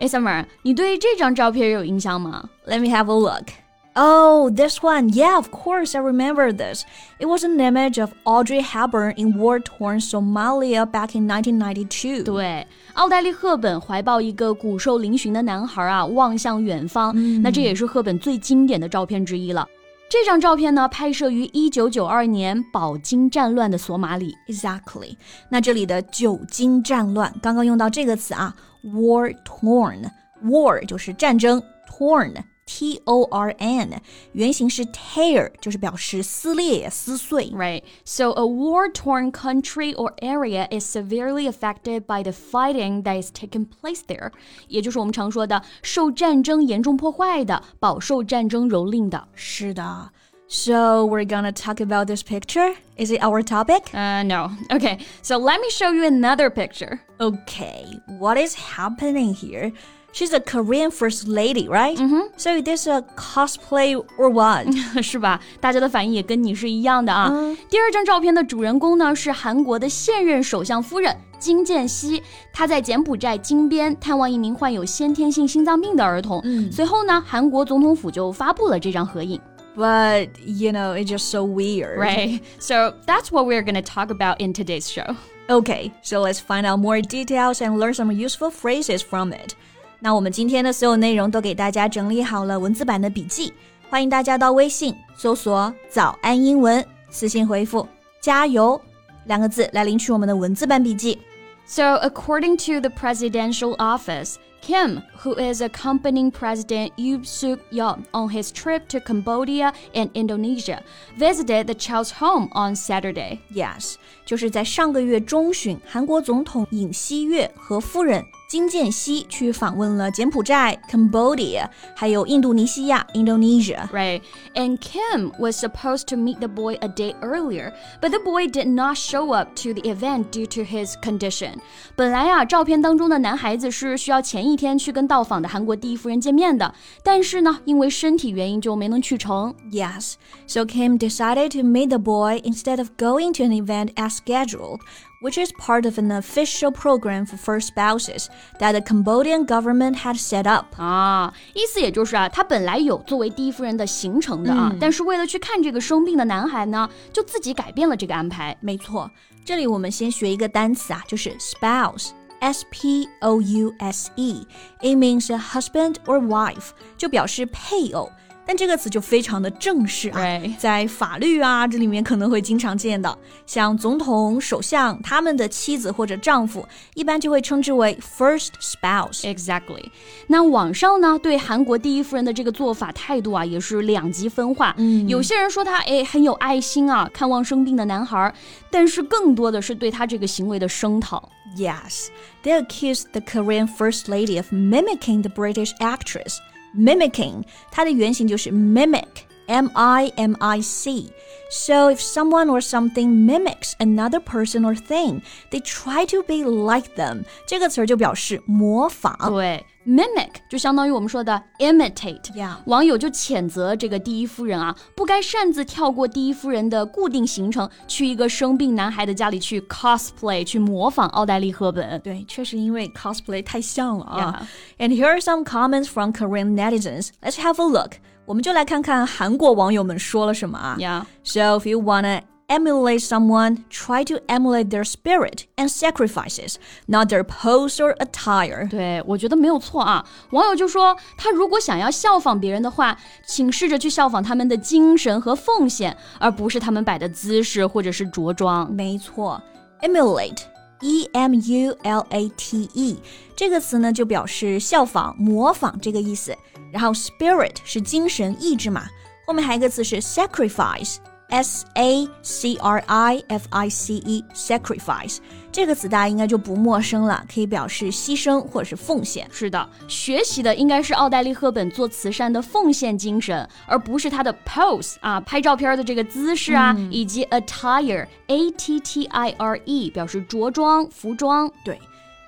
哎，Summer，你对这张照片有印象吗？Let me have a look. Oh, this one. Yeah, of course, I remember this. It was an image of Audrey Hepburn in war-torn Somalia back in 1992. 对，奥黛丽·赫本怀抱一个骨瘦嶙峋的男孩啊，望向远方。嗯、那这也是赫本最经典的照片之一了。这张照片呢，拍摄于一九九二年饱经战乱的索马里。Exactly。那这里的久经战乱，刚刚用到这个词啊。war torn war 就是战争，torn T O R N，原型是 tear，就是表示撕裂、撕碎。Right. So a war-torn country or area is severely affected by the fighting that is taking place there. 也就是我们常说的受战争严重破坏的、饱受战争蹂躏的。是的。 So we're gonna talk about this picture? Is it our topic? Uh, no. Okay, so let me show you another picture. Okay, what is happening here? She's a Korean first lady, right? Mm-hmm. So this a cosplay or what? 是吧？大家的反应也跟你是一样的啊。嗯、第二张照片的主人公呢是韩国的现任首相夫人金建熙，她在柬埔寨金边探望一名患有先天性心脏病的儿童。嗯、随后呢，韩国总统府就发布了这张合影。 but you know, it's just so weird. Right. So that's what we're going to talk about in today's show. Okay, so let's find out more details and learn some useful phrases from it. 那我们今天的所有内容都给大家整理好了文字版的笔记，欢迎大家到微信搜索“早安英文”，私信回复“加油”两个字来领取我们的文字版笔记。So, according to the presidential office, Kim, who is accompanying President Yoon Suk Yeol on his trip to Cambodia and Indonesia, visited the child's home on Saturday. Yes，就是在上个月中旬，韩国总统尹锡悦和夫人金建熙去访问了柬埔寨 Cambodia，还有印度尼西亚 Indonesia。Right, and Kim was supposed to meet the boy a day earlier, but the boy did not show up to the event due to his condition. 本来啊，照片当中的男孩子是需要前一天去跟到访的韩国第一夫人见面的，但是呢，因为身体原因就没能去成。Yes, so Kim decided to meet the boy instead of going to an event as scheduled which is part of an official program for first spouses that the Cambodian government had set up. 啊，意思也就是啊，他本来有作为第一夫人的行程的啊，嗯、但是为了去看这个生病的男孩呢，就自己改变了这个安排。没错，这里我们先学一个单词啊，就是 spouse。S P O U S E, it means a husband or wife，就表示配偶。 但这个词就非常的正式啊，在法律啊这里面可能会经常见到，像总统、首相他们的妻子或者丈夫，一般就会称之为 first spouse。Exactly。那网上呢对韩国第一夫人的这个做法态度啊也是两极分化，嗯，有些人说她哎很有爱心啊，看望生病的男孩，但是更多的是对她这个行为的声讨。Yes, they accused the Korean first lady of mimicking the British actress. mimicking，它的原型就是 mimic。M I M I C. So if someone or something mimics another person or thing, they try to be like them. 这个词儿就表示模仿。对。 Mimic 就相当于我们说的 imitate. 网友就谴责这个第一夫人啊，不该擅自跳过第一夫人的固定行程，去一个生病男孩的家里去 cosplay，去模仿奥黛丽·赫本。对，确实因为 cosplay 太像了啊。And here are some comments from Korean netizens. Let's have a look. 我们就来看看韩国网友们说了什么啊。Yeah. So if you wanna emulate someone, try to emulate their spirit and sacrifices, not their pose or attire. 对，我觉得没有错啊。网友就说，他如果想要效仿别人的话，请试着去效仿他们的精神和奉献，而不是他们摆的姿势或者是着装。没错，emulate。E M U L A T E 这个词呢，就表示效仿、模仿这个意思。然后 spirit 是精神、意志嘛。后面还有一个词是 sacrifice。S A C R I F I C E，sacrifice 这个词大家应该就不陌生了，可以表示牺牲或者是奉献。是的，学习的应该是奥黛丽·赫本做慈善的奉献精神，而不是她的 pose 啊，拍照片的这个姿势啊，以及 attire A T T I R E 表示着装、服装。对。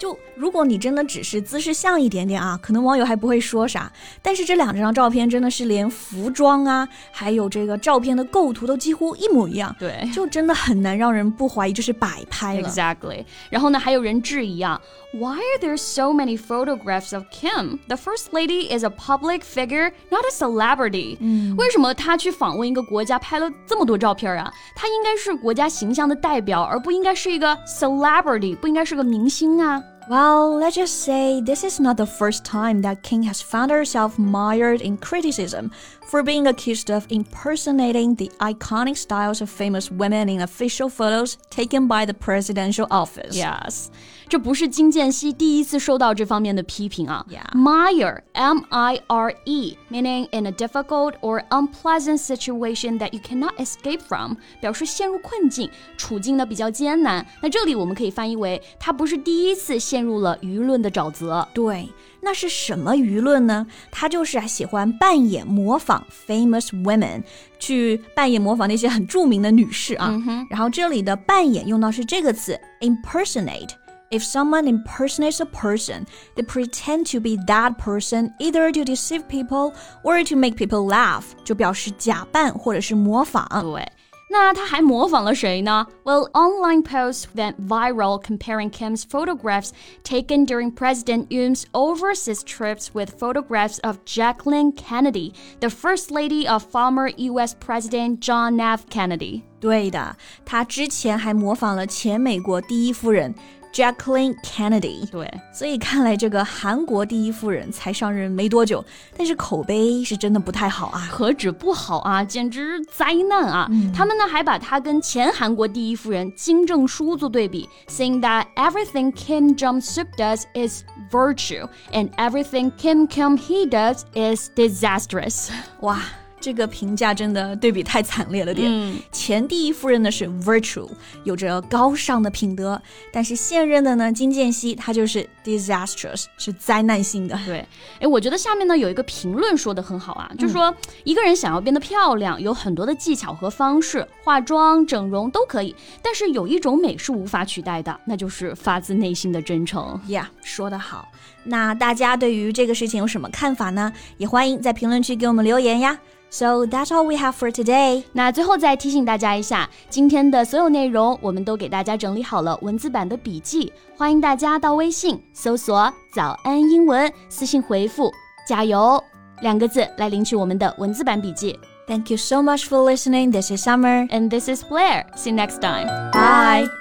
就如果你真的只是姿势像一点点啊，可能网友还不会说啥。但是这两张照片真的是连服装啊，还有这个照片的构图都几乎一模一样，对，就真的很难让人不怀疑这是摆拍了。Exactly。然后呢，还有人质疑啊，Why are there so many photographs of Kim? The first lady is a public figure, not a celebrity。嗯，为什么她去访问一个国家拍了这么多照片啊？她应该是国家形象的代表，而不应该是一个 celebrity，不应该是个明星啊。Well, let's just say this is not the first time that Kim has found herself mired in criticism for being accused of impersonating the iconic styles of famous women in official photos taken by the presidential office. Yes. 这不是金建熙第一次受到这方面的批评啊。Yeah. Mire, M-I-R-E, meaning in a difficult or unpleasant situation that you cannot escape from，表示陷入困境，处境呢比较艰难。那这里我们可以翻译为他不是第一次陷入了舆论的沼泽。对， 那是什么舆论呢？他就是啊喜欢扮演模仿 famous women，去扮演模仿那些很著名的女士啊。嗯、然后这里的扮演用到是这个词 impersonate。if someone impersonates a person, they pretend to be that person either to deceive people or to make people laugh，就表示假扮或者是模仿。对。那他还模仿了谁呢？Well, online posts went viral comparing Kim's photographs taken during President Yoon's overseas trips with photographs of Jacqueline Kennedy, the first lady of former U.S. President John F. Kennedy. 对的，他之前还模仿了前美国第一夫人 Jacqueline Kennedy。对，所以看来这个韩国第一夫人才上任没多久，但是口碑是真的不太好啊，何止不好啊，简直灾难啊！嗯、他们呢还把她跟前韩国第一夫人金正淑做对比，saying that everything Kim Jong Suk does is virtue and everything Kim Keon-hee does is disastrous。哇！这个评价真的对比太惨烈了点。嗯、前第一夫人呢是 virtue，有着高尚的品德，但是现任的呢金建熙她就是 disastrous，是灾难性的。对，哎，我觉得下面呢有一个评论说的很好啊，就是说、嗯、一个人想要变得漂亮，有很多的技巧和方式，化妆、整容都可以，但是有一种美是无法取代的，那就是发自内心的真诚。呀、yeah,，说得好。那大家对于这个事情有什么看法呢？也欢迎在评论区给我们留言呀。So that's all we have for today. 那最后再提醒大家一下，今天的所有内容我们都给大家整理好了文字版的笔记，欢迎大家到微信搜索“早安英文”，私信回复“加油”两个字来领取我们的文字版笔记。 Thank you so much for listening. This is Summer. And this is Blair. See you next time. Bye.